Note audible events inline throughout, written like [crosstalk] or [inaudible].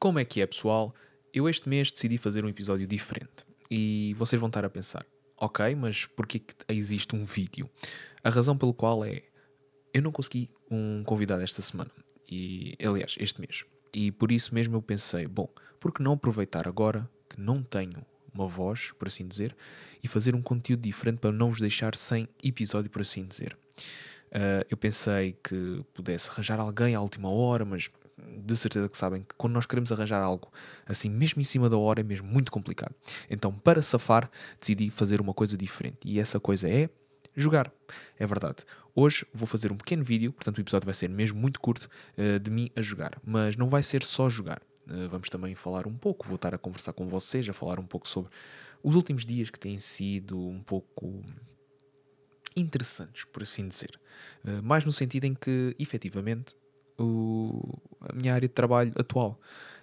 Como é que é, pessoal? Eu este mês decidi fazer um episódio diferente. E vocês vão estar a pensar, ok, mas porquê que existe um vídeo? A razão pelo qual é, eu não consegui um convidado esta semana. E, aliás, este mês. E por isso mesmo eu pensei, bom, por que não aproveitar agora que não tenho uma voz, por assim dizer, e fazer um conteúdo diferente para não vos deixar sem episódio, por assim dizer. Uh, eu pensei que pudesse arranjar alguém à última hora, mas de certeza que sabem que quando nós queremos arranjar algo assim, mesmo em cima da hora, é mesmo muito complicado. Então, para safar, decidi fazer uma coisa diferente. E essa coisa é jogar. É verdade. Hoje vou fazer um pequeno vídeo, portanto o episódio vai ser mesmo muito curto, uh, de mim a jogar. Mas não vai ser só jogar. Uh, vamos também falar um pouco, vou estar a conversar com vocês, a falar um pouco sobre os últimos dias que têm sido um pouco interessantes, por assim dizer. Uh, mais no sentido em que, efetivamente, o, a minha área de trabalho atual.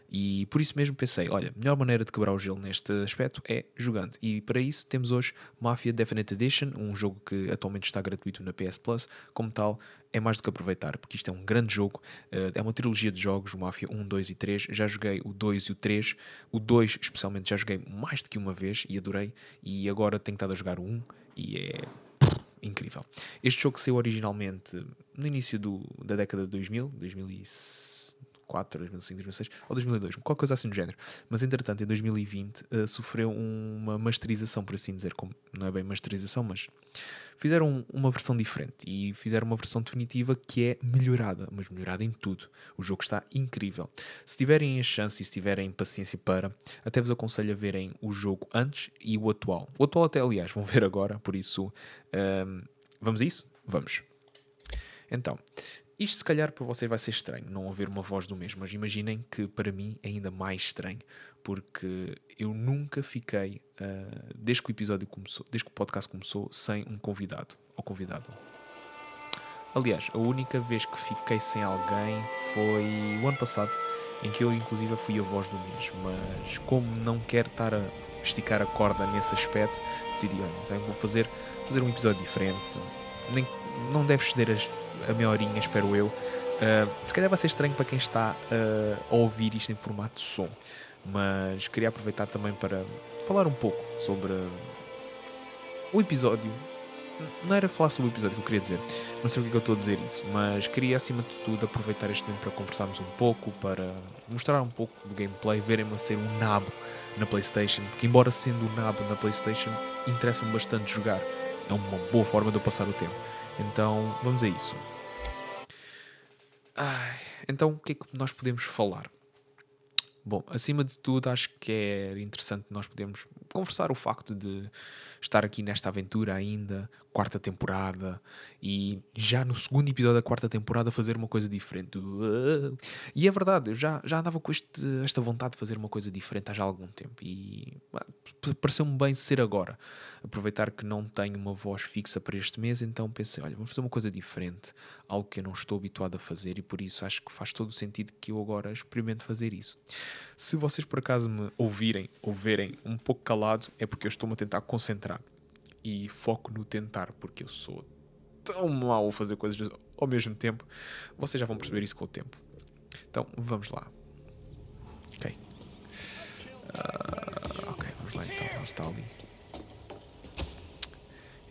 E por isso mesmo pensei, olha, a melhor maneira de quebrar o gelo neste aspecto é jogando. E para isso temos hoje Mafia Definite Edition, um jogo que atualmente está gratuito na PS Plus. Como tal, é mais do que aproveitar, porque isto é um grande jogo. Eh, é uma trilogia de jogos, o Mafia 1, 2 e 3. Já joguei o 2 e o 3. O 2, especialmente, já joguei mais do que uma vez e adorei. E agora tenho estado a jogar o 1 e é incrível. Este jogo saiu originalmente no início do, da década de 2000, 2004, 2005, 2006 ou 2002, qualquer coisa assim do género. Mas entretanto, em 2020, uh, sofreu uma masterização, por assim dizer, como não é bem masterização, mas fizeram uma versão diferente e fizeram uma versão definitiva que é melhorada, mas melhorada em tudo. O jogo está incrível. Se tiverem a chance e se tiverem paciência para, até vos aconselho a verem o jogo antes e o atual. O atual até, aliás, vão ver agora, por isso... Um, vamos a isso? Vamos. Então, isto se calhar para vocês vai ser estranho, não ouvir uma voz do mesmo, mas imaginem que para mim é ainda mais estranho, porque eu nunca fiquei, uh, desde que o episódio começou, desde que o podcast começou, sem um convidado ou convidada. Aliás, a única vez que fiquei sem alguém foi o ano passado, em que eu inclusive fui a voz do mês, mas como não quero estar a esticar a corda nesse aspecto, decidi, olha, vou fazer, fazer um episódio diferente, nem, não deve ceder as a meia horinha, espero eu. Uh, se calhar vai ser estranho para quem está uh, a ouvir isto em formato de som, mas queria aproveitar também para falar um pouco sobre o episódio. Não era falar sobre o episódio que eu queria dizer, não sei o que, é que eu estou a dizer isso, mas queria acima de tudo aproveitar este momento para conversarmos um pouco, para mostrar um pouco do gameplay, verem-me a ser um nabo na PlayStation, porque embora sendo um nabo na PlayStation, interessa-me bastante jogar, é uma boa forma de eu passar o tempo. Então vamos a isso. Ai, então o que é que nós podemos falar? Bom, acima de tudo, acho que é interessante nós podermos conversar o facto de estar aqui nesta aventura ainda, quarta temporada, e já no segundo episódio da quarta temporada fazer uma coisa diferente. E é verdade, eu já, já andava com este, esta vontade de fazer uma coisa diferente há já algum tempo, e pareceu-me bem ser agora. Aproveitar que não tenho uma voz fixa para este mês, então pensei, olha, vamos fazer uma coisa diferente, algo que eu não estou habituado a fazer, e por isso acho que faz todo o sentido que eu agora experimente fazer isso. Se vocês por acaso me ouvirem ou verem um pouco calado, é porque eu estou-me a tentar concentrar. E foco no tentar, porque eu sou tão mau a fazer coisas ao mesmo tempo. Vocês já vão perceber isso com o tempo. Então, vamos lá. Ok. Uh, ok, vamos lá então. Vamos estar ali.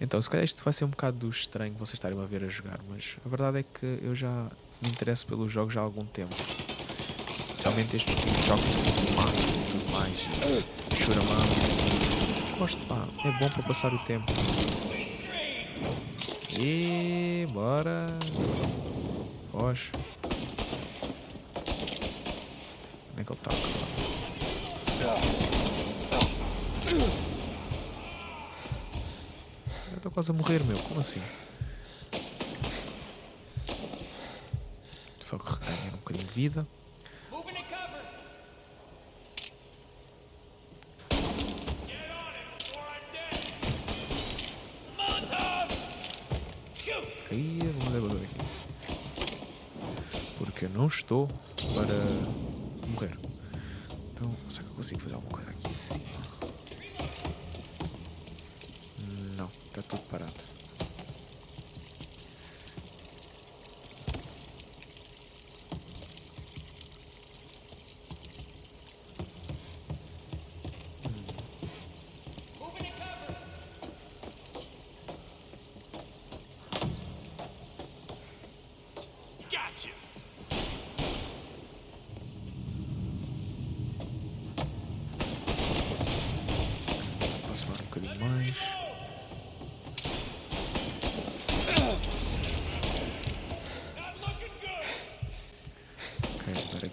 Então, se calhar isto vai ser um bocado estranho vocês estarem a ver a jogar, mas a verdade é que eu já me interesso pelos jogos já há algum tempo. Especialmente estes jogos assim máquina e tudo mais. Choramão. Gosto, pá. É bom para passar o tempo. E bora. Foge. Onde é que ele está? Eu estou quase a morrer, meu. Como assim? Só que reganhar um bocadinho de vida. Não estou para morrer. Então, será que eu consigo fazer alguma coisa aqui cima? Não, está tudo parado.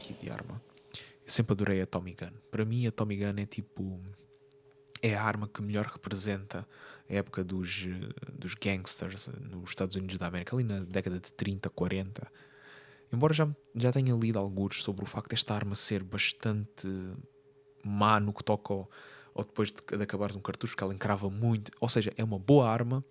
aqui de arma. Eu sempre adorei a Tommy Gun. Para mim, a Tommy Gun é tipo. É a arma que melhor representa a época dos, eh, dos gangsters nos Estados Unidos da América, ali na década de 30, 40. Embora já, já tenha lido alguns sobre o facto desta arma ser bastante má no que toca ao, ou depois de, de um cartucho, porque ela encrava muito. Ou seja, é uma boa arma,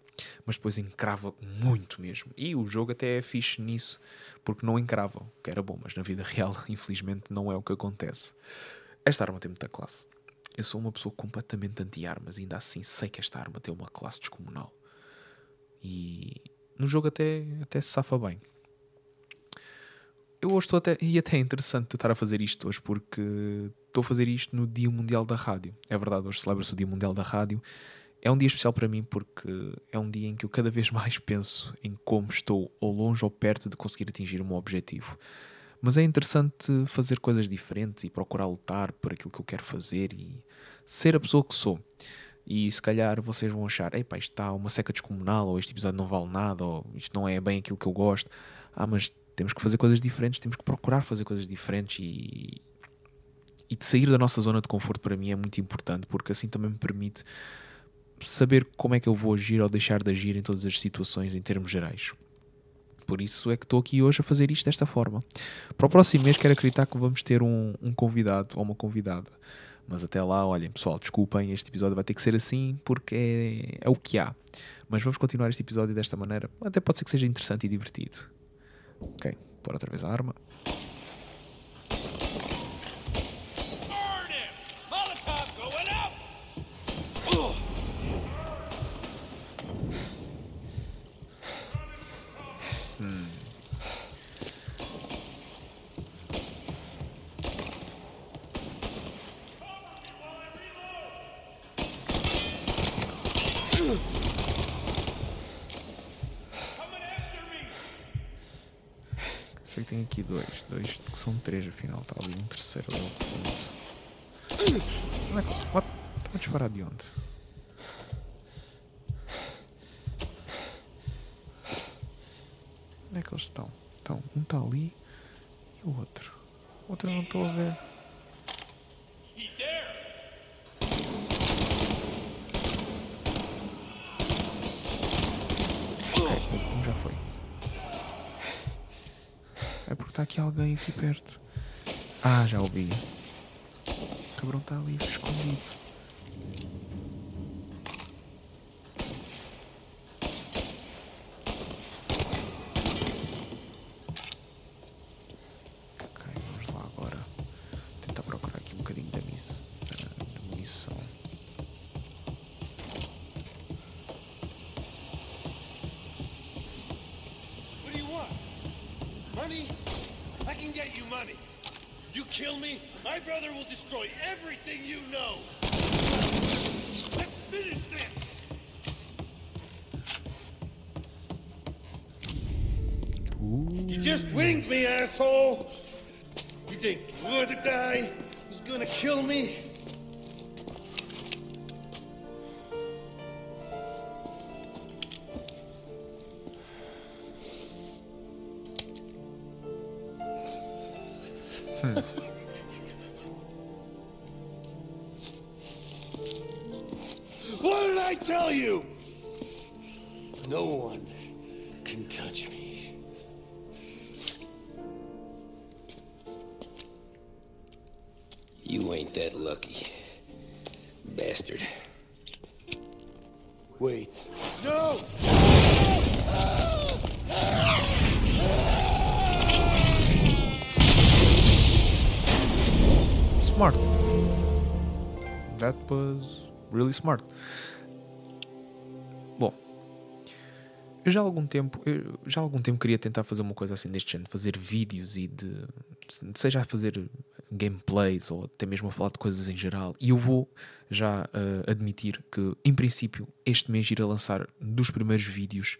mas depois encrava muito mesmo. E o jogo até é fixe nisso, porque não encrava, que era bom, mas na vida [laughs] real, infelizmente, não é o que acontece. Esta arma tem muita classe. Eu sou uma pessoa completamente anti-armas, ainda assim sei que esta arma tem uma classe descomunal. E no jogo até, até se safa bem. Eu hoje estou até. E até é interessante estar a fazer isto hoje, porque estou a fazer isto no Dia Mundial da Rádio. É verdade, hoje celebra-se o Dia Mundial da Rádio. É um dia especial para mim porque é um dia em que eu cada vez mais penso em como estou ou longe ou perto de conseguir atingir meu objetivo. Mas é interessante fazer coisas diferentes e procurar lutar por aquilo que eu quero fazer e ser a pessoa que sou. E se calhar vocês vão achar, epá, isto está uma seca descomunal, ou este episódio não vale nada, ou isto não é bem aquilo que eu gosto. Ah, mas temos que fazer coisas diferentes, temos que procurar fazer coisas diferentes e, e de sair da nossa zona de conforto para mim é muito importante porque assim também me permite saber como é que eu vou agir ou deixar de agir em todas as situações em termos gerais. Por isso é que estou aqui hoje a fazer isto desta forma. Para o próximo mês quero acreditar que vamos ter um, um convidado ou uma convidada. Mas até lá, olhem, pessoal, desculpem, este episódio vai ter que ser assim porque é, é o que há. Mas vamos continuar este episódio desta maneira. Até pode ser que seja interessante e divertido. Ok, pôr outra vez a arma. Sei que tem aqui dois. Dois que são três, afinal. Está ali um terceiro ao fundo. Onde é que. What? Estão a disparar de onde? Onde é que eles estão? Então, um está ali e o outro. O outro eu não estou a ver. Aqui alguém aqui perto. Ah, já ouvi. O cabrão está ali escondido. Kill me, my brother will destroy everything you know. Let's finish this. You just winged me, asshole. You think you're the guy who's gonna kill me? Tell you? No one can touch me. You ain't that lucky. Bastard. Wait. No! Smart. That was really smart. Eu já há algum tempo, já algum tempo queria tentar fazer uma coisa assim deste género, fazer vídeos e de seja a fazer gameplays ou até mesmo a falar de coisas em geral. E eu vou já uh, admitir que, em princípio, este mês irá lançar dos primeiros vídeos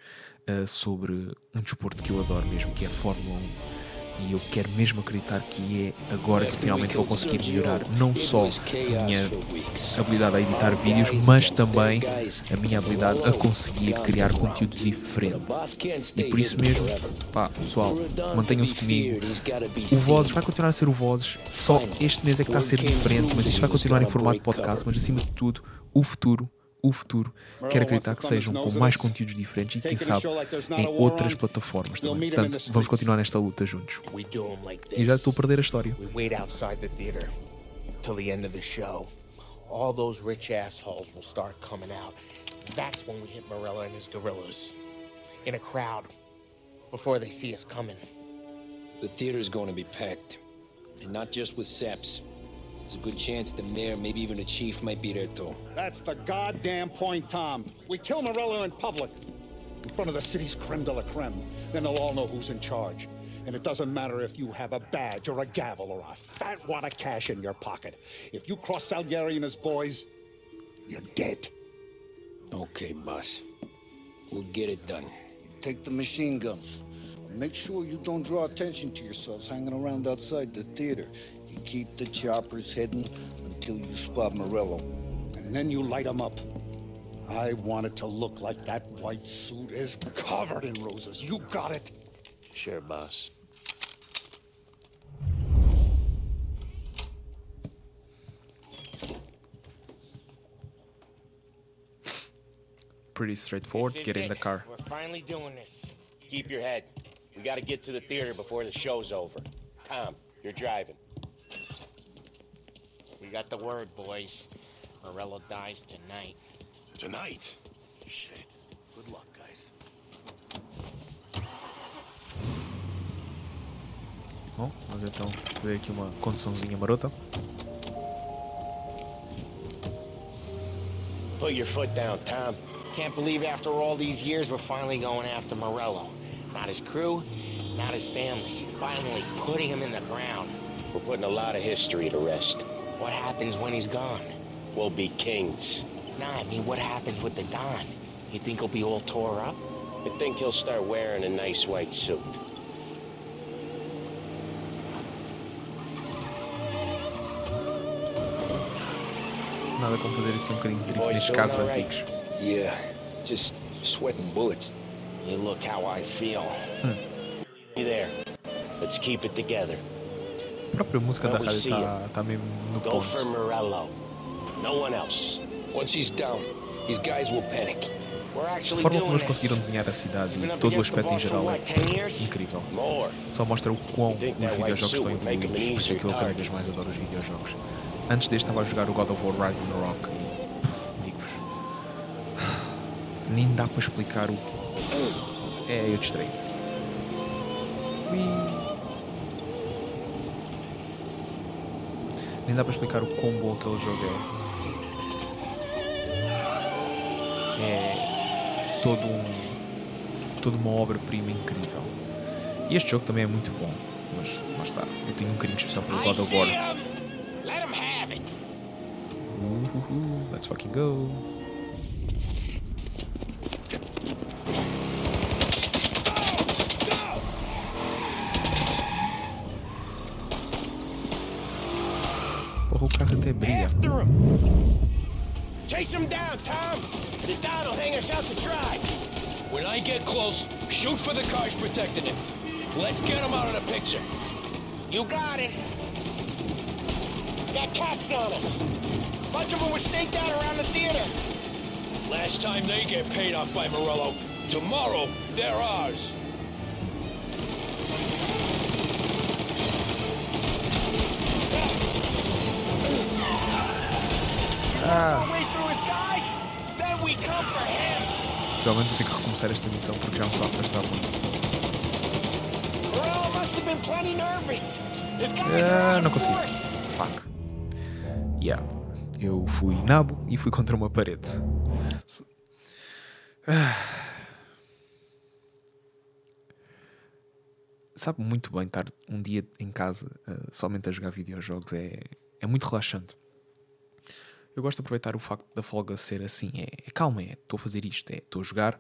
uh, sobre um desporto que eu adoro mesmo, que é a Fórmula 1. E eu quero mesmo acreditar que é agora que finalmente vou conseguir melhorar não só a minha habilidade a editar vídeos, mas também a minha habilidade a conseguir criar conteúdo diferente. E por isso mesmo, pá, pessoal, mantenham-se comigo. O Vozes vai continuar a ser o Vozes, só este mês é que está a ser diferente, mas isto vai continuar em formato podcast, mas acima de tudo, o futuro o futuro. Quero acreditar que sejam com mais conteúdos diferentes e, quem sabe, em outras plataformas também. Portanto, vamos continuar nesta luta juntos. E já estou a perder a história. We wait outside the theater till the end of the show. All those rich assholes will start coming out. That's when we hit Morella and his gorillas. In a crowd. Before they see us coming. The theater's going to be packed. And not just with Seps. There's a good chance the mayor, maybe even the chief, might be there too. That's the goddamn point, Tom. We kill Morello in public, in front of the city's creme de la creme. Then they'll all know who's in charge. And it doesn't matter if you have a badge or a gavel or a fat wad of cash in your pocket. If you cross Salieri and his boys, you're dead. Okay, boss. We'll get it done. Take the machine guns. Make sure you don't draw attention to yourselves hanging around outside the theater. You keep the choppers hidden until you spot Morello. And then you light them up. I want it to look like that white suit is covered in roses. You got it? Sure, boss. Pretty straightforward. Get in it. the car. We're finally doing this. Keep your head. We gotta get to the theater before the show's over. Tom, you're driving. We got the word, boys. Morello dies tonight. Tonight? Shit. Good luck, guys. Bom, vamos então ver aqui uma conduçãozinha marota. Put your foot down, Tom. Can't believe after all these years we're finally going after Morello. Not his crew, not his family. Finally putting him in the ground. We're putting a lot of history to rest. What happens when he's gone? We'll be kings. Nah, I mean, what happens with the Don? You think he'll be all tore up? I think he'll start wearing a nice white suit. Nada como fazer assim um bocadinho de drift nestes carros antigos. Yeah, just sweating bullets. You look how I feel. You there? Let's keep it together. A própria música da rádio está tá mesmo no Go for ponto. Morello. No one else. Once he's down, these guys will panic. A forma como eles conseguiram desenhar a cidade e todo o aspecto em geral é what, 10 years? incrível. Só mostra o quão os videojogos estão evoluídos. Por isso é que eu cada vez mais adoro os videojogos. Antes deste estava a jogar o God of War Ragnarok e digo-vos. [sighs] Nem dá para explicar o. É, eu distraí. Ui. Nem dá para explicar o quão bom aquele jogo é. É todo um. toda uma obra-prima incrível. E este jogo também é muito bom, mas lá está. Eu tenho um carinho especial pelo God of War. Let him have it! Uhuhu, let's fucking go. After him! Chase him down, Tom! The Don will hang us out to dry! When I get close, shoot for the cars protecting him. Let's get him out of the picture. You got it. Got cops on us. Bunch of them were staked out around the theater. Last time they get paid off by Morello. Tomorrow, they're ours. Provavelmente vou ter que recomeçar esta missão porque já me estou a afastar muito. Ah, não consegui. Fuck. Yeah. Eu fui nabo e fui contra uma parede. Ah. Sabe muito bem estar um dia em casa ah, somente a jogar videojogos. É, é muito relaxante. Eu gosto de aproveitar o facto da folga ser assim. É, é calma, é estou a fazer isto, é estou a jogar.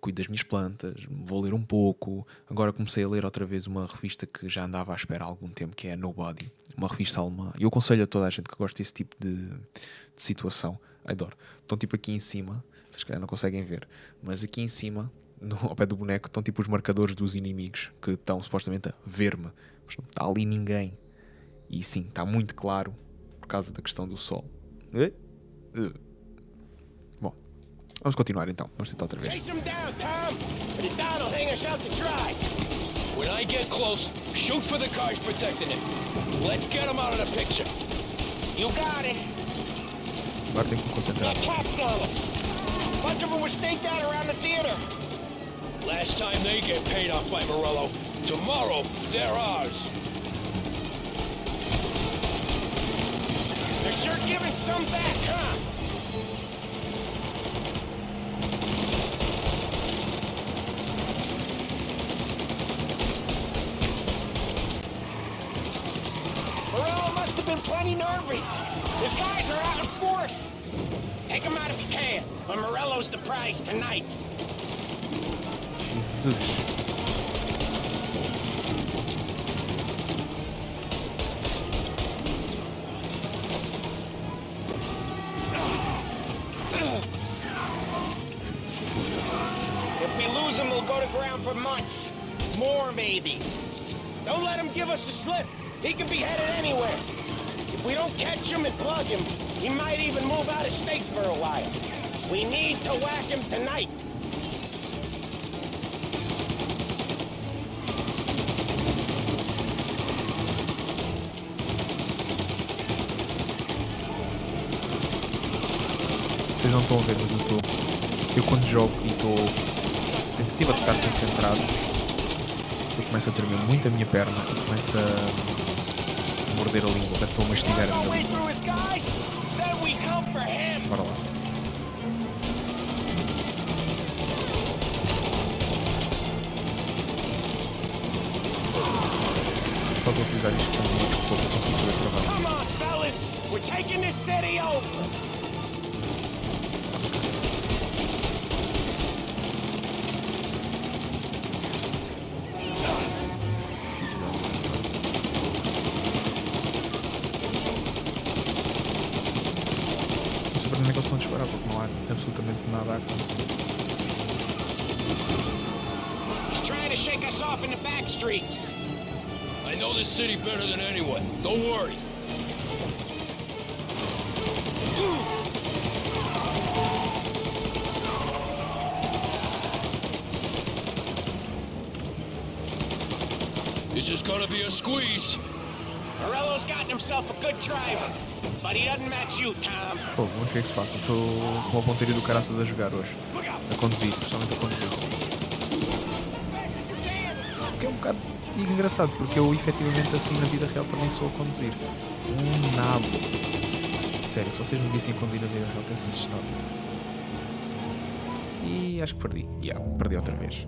cuido das minhas plantas, vou ler um pouco. Agora comecei a ler outra vez uma revista que já andava à espera há algum tempo, que é a Nobody, uma revista alemã. E eu aconselho a toda a gente que gosta desse tipo de, de situação. Adoro. Estão tipo aqui em cima, vocês calhar não conseguem ver, mas aqui em cima, no, ao pé do boneco, estão tipo os marcadores dos inimigos que estão supostamente a ver-me. Mas não está ali ninguém. E sim, está muito claro por causa da questão do sol. Bom, vamos continuar então. Vamos tentar outra vez. Chase him down, Tom! But if not, he'll hang us out to dry. When I get close, shoot for the cars protecting it. Let's get him out of the picture. You got it. Agora tenho que concentrar. Got cops on us. Bunch of them were staked out around the theater. Last time they get paid off by Morello. Tomorrow, they're ours. Sure giving some back, huh? Morello must have been plenty nervous. His guys are out in force. Take him out if you can, but Morello's the prize tonight. Jesus. Months. More, maybe. Don't let him give us a slip. He could be headed anywhere. If we don't catch him and plug him, he might even move out of state for a while. We need to whack him tonight. Vocês não estão a ver, mas eu estou. Eu quando jogo e estou. Estive a ficar concentrado. Eu começo a tremer muito a minha perna e começo a morder a língua. Parece que estou a mastigar a minha língua. Bora lá. Só vou utilizar isto como uma desculpa para conseguir fazer trabalho. Come on, fellas. We're taking this city over. Shake us off in the back streets. I know this city better than anyone. Don't worry. This is gonna be a squeeze. Morello's gotten himself a good driver, but he doesn't match you, Tom. Fogo, vamos ver o que é se passa. Estou com a pontaria do caraças a jogar hoje. A conduzir, principalmente a conduzir. Bocado engraçado, porque eu efetivamente assim na vida real também sou a conduzir. Um nabo. Sério, se vocês me vissem conduzir na vida real, até se assustavam. E acho que perdi. Yeah, perdi outra vez.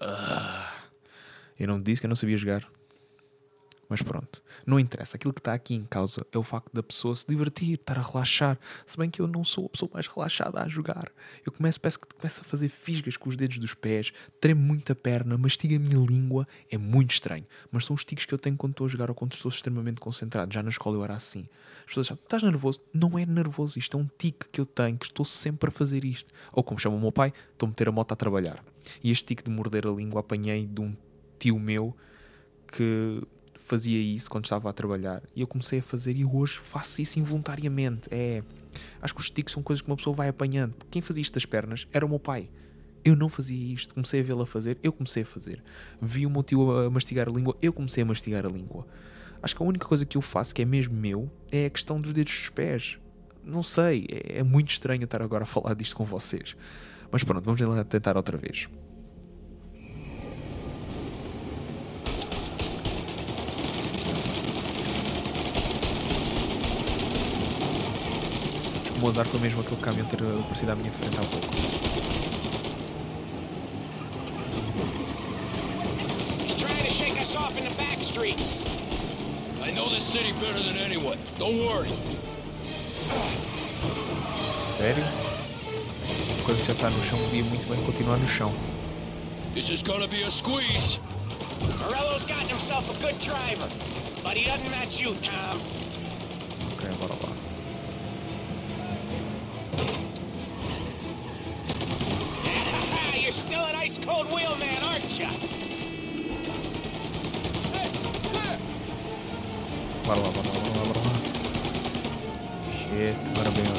Ah, eu não disse que eu não sabia jogar. Mas pronto, não interessa. Aquilo que está aqui em causa é o facto da pessoa se divertir, estar a relaxar. Se bem que eu não sou a pessoa mais relaxada a jogar. Eu começo, parece que começo a fazer fisgas com os dedos dos pés, tremo muito a perna, mastiga a minha língua. É muito estranho. Mas são os tiques que eu tenho quando estou a jogar ou quando estou extremamente concentrado. Já na escola eu era assim. As pessoas acham, estás nervoso? Não é nervoso. Isto é um tique que eu tenho, que estou sempre a fazer isto. Ou como chama o meu pai, estou a meter a moto a trabalhar. E este tique de morder a língua apanhei de um tio meu que fazia isso quando estava a trabalhar e eu comecei a fazer e hoje faço isso involuntariamente. É, acho que os tiques são coisas que uma pessoa vai apanhando. Quem fazia isto das pernas era o meu pai. Eu não fazia isto, comecei a vê-lo a fazer, eu comecei a fazer. Vi o meu tio a mastigar a língua, eu comecei a mastigar a língua. Acho que a única coisa que eu faço que é mesmo meu é a questão dos dedos dos pés. Não sei, é, é muito estranho estar agora a falar disto com vocês. Mas pronto, vamos tentar outra vez. Mozart foi mesmo aquele caminhão ter aparecido à minha frente há pouco. He's trying to shake us off in the back streets. I know this city better than anyone. Don't worry. Sério? coisa que já está no chão podia muito bem continuar no chão. This is gonna be a squeeze. Morello's gotten himself a good driver, but he doesn't match you, Tom. You're still an ice cold wheelman, aren't you? Bora lá, bora lá, bora lá, bora lá. Shit, agora vem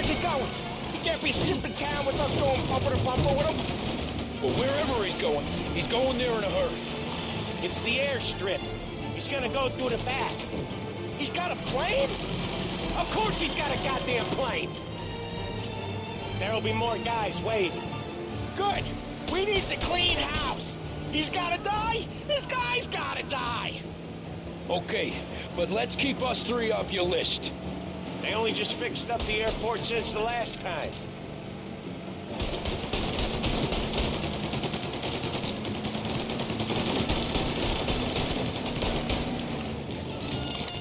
Where's he going? He can't be skipping town with us going bumper to bumper with him. Well, wherever he's going, he's going there in a hurry. It's the airstrip. He's gonna go through the back. He's got a plane? Of course he's got a goddamn plane. There'll be more guys waiting. Good. We need to clean house. He's gotta die. This guy's gotta die. Okay, but let's keep us three off your list. They only just fixed up the airport since the last time.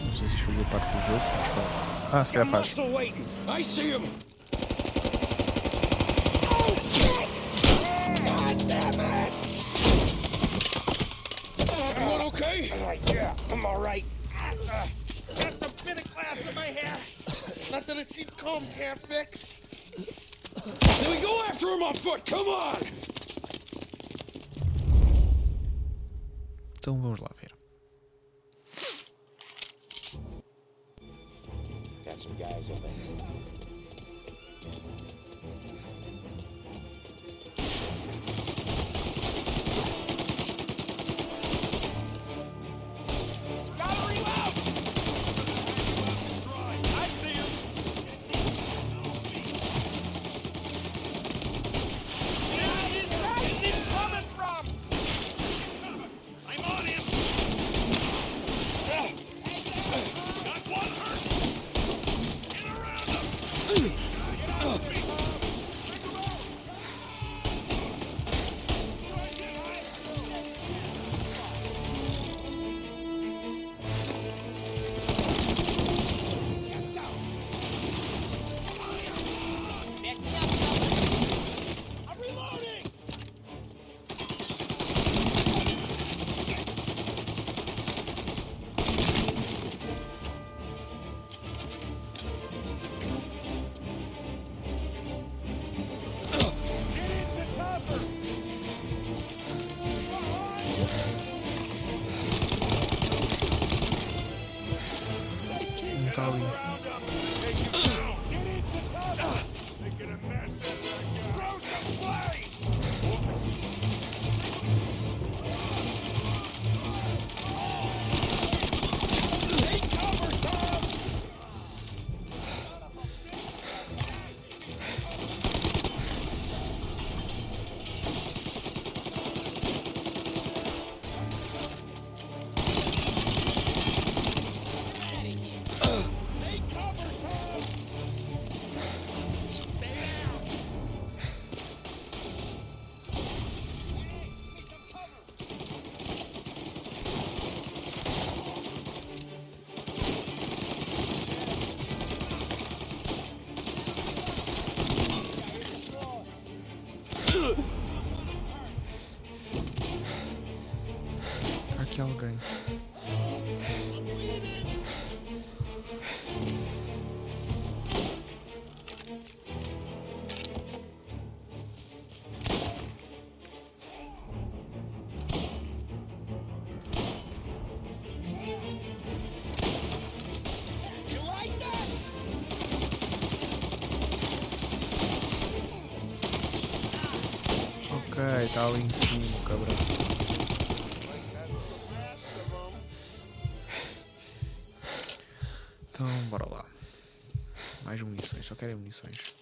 Não sei se isto parte do jogo. Ah, se calhar faz. I see him. Oh shit! God damn it! Everyone okay? Uh, yeah, I'm all right. Uh, just a bit of glass in my hair. Nothing a cheap comb can't fix. Then we go after him on foot. Come on. Então vamos lá ver. Got some guys up there. Está ali em cima, cabrão. Então, bora lá. Mais munições, só querem munições.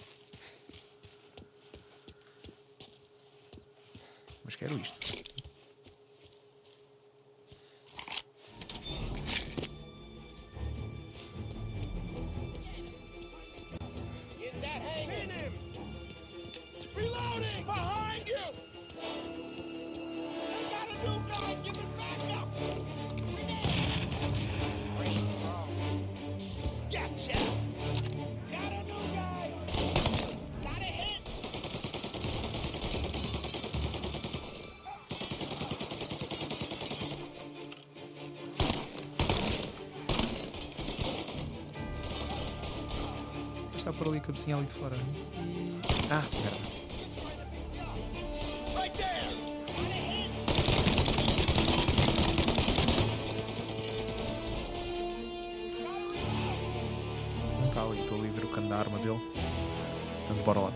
Está por ali cabecinha ali de fora. Ah, merda. Right there. Got a hit. Não está ali, estou ali a ver o cano da arma dele. Então bora lá.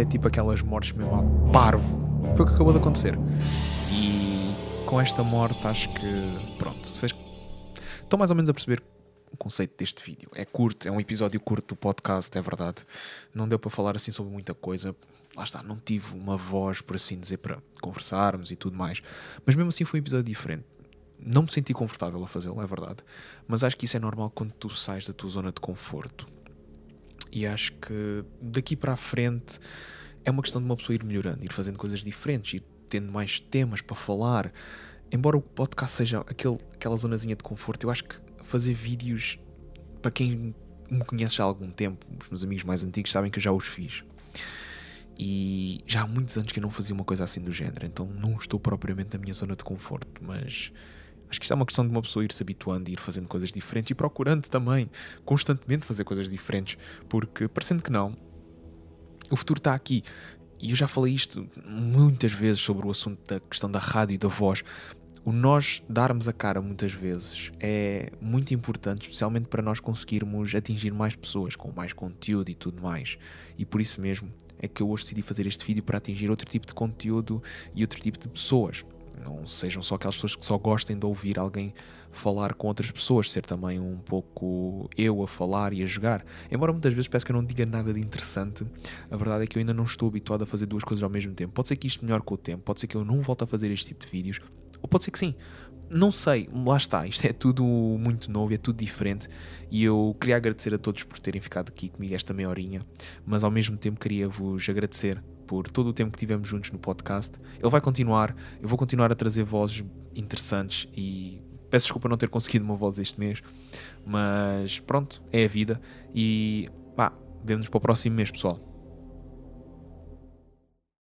É tipo aquelas mortes mesmo a parvo. Foi o que acabou de acontecer. E com esta morte acho que. Pronto, vocês estão mais ou menos a perceber o conceito deste vídeo. É curto, é um episódio curto do podcast, é verdade. Não deu para falar assim sobre muita coisa. Lá está, não tive uma voz, por assim dizer, para conversarmos e tudo mais. Mas mesmo assim foi um episódio diferente. Não me senti confortável a fazê-lo, é verdade. Mas acho que isso é normal quando tu sais da tua zona de conforto. E acho que daqui para a frente é uma questão de uma pessoa ir melhorando, ir fazendo coisas diferentes, ir tendo mais temas para falar. Embora o podcast seja aquele, aquela zonazinha de conforto, eu acho que fazer vídeos, para quem me conhece há algum tempo, os meus amigos mais antigos sabem que eu já os fiz. E já há muitos anos que eu não fazia uma coisa assim do género, então não estou propriamente na minha zona de conforto, mas acho que isto é uma questão de uma pessoa ir se habituando ir fazendo coisas diferentes e procurando também constantemente fazer coisas diferentes, porque parecendo que não, o futuro está aqui. E eu já falei isto muitas vezes sobre o assunto da questão da rádio e da voz. O nós darmos a cara muitas vezes é muito importante, especialmente para nós conseguirmos atingir mais pessoas com mais conteúdo e tudo mais. E por isso mesmo é que eu hoje decidi fazer este vídeo para atingir outro tipo de conteúdo e outro tipo de pessoas. Não sejam só aquelas pessoas que só gostem de ouvir alguém falar com outras pessoas, ser também um pouco eu a falar e a jogar. Embora muitas vezes peço que eu não diga nada de interessante, a verdade é que eu ainda não estou habituado a fazer duas coisas ao mesmo tempo. Pode ser que isto melhore com o tempo, pode ser que eu não volte a fazer este tipo de vídeos, ou pode ser que sim. Não sei, lá está, isto é tudo muito novo, é tudo diferente e eu queria agradecer a todos por terem ficado aqui comigo esta meia horinha, mas ao mesmo tempo queria vos agradecer por todo o tempo que tivemos juntos no podcast. Ele vai continuar, eu vou continuar a trazer vozes interessantes e peço desculpa não ter conseguido uma voz este mês, mas pronto, é a vida e pá, vemo-nos para o próximo mês, pessoal.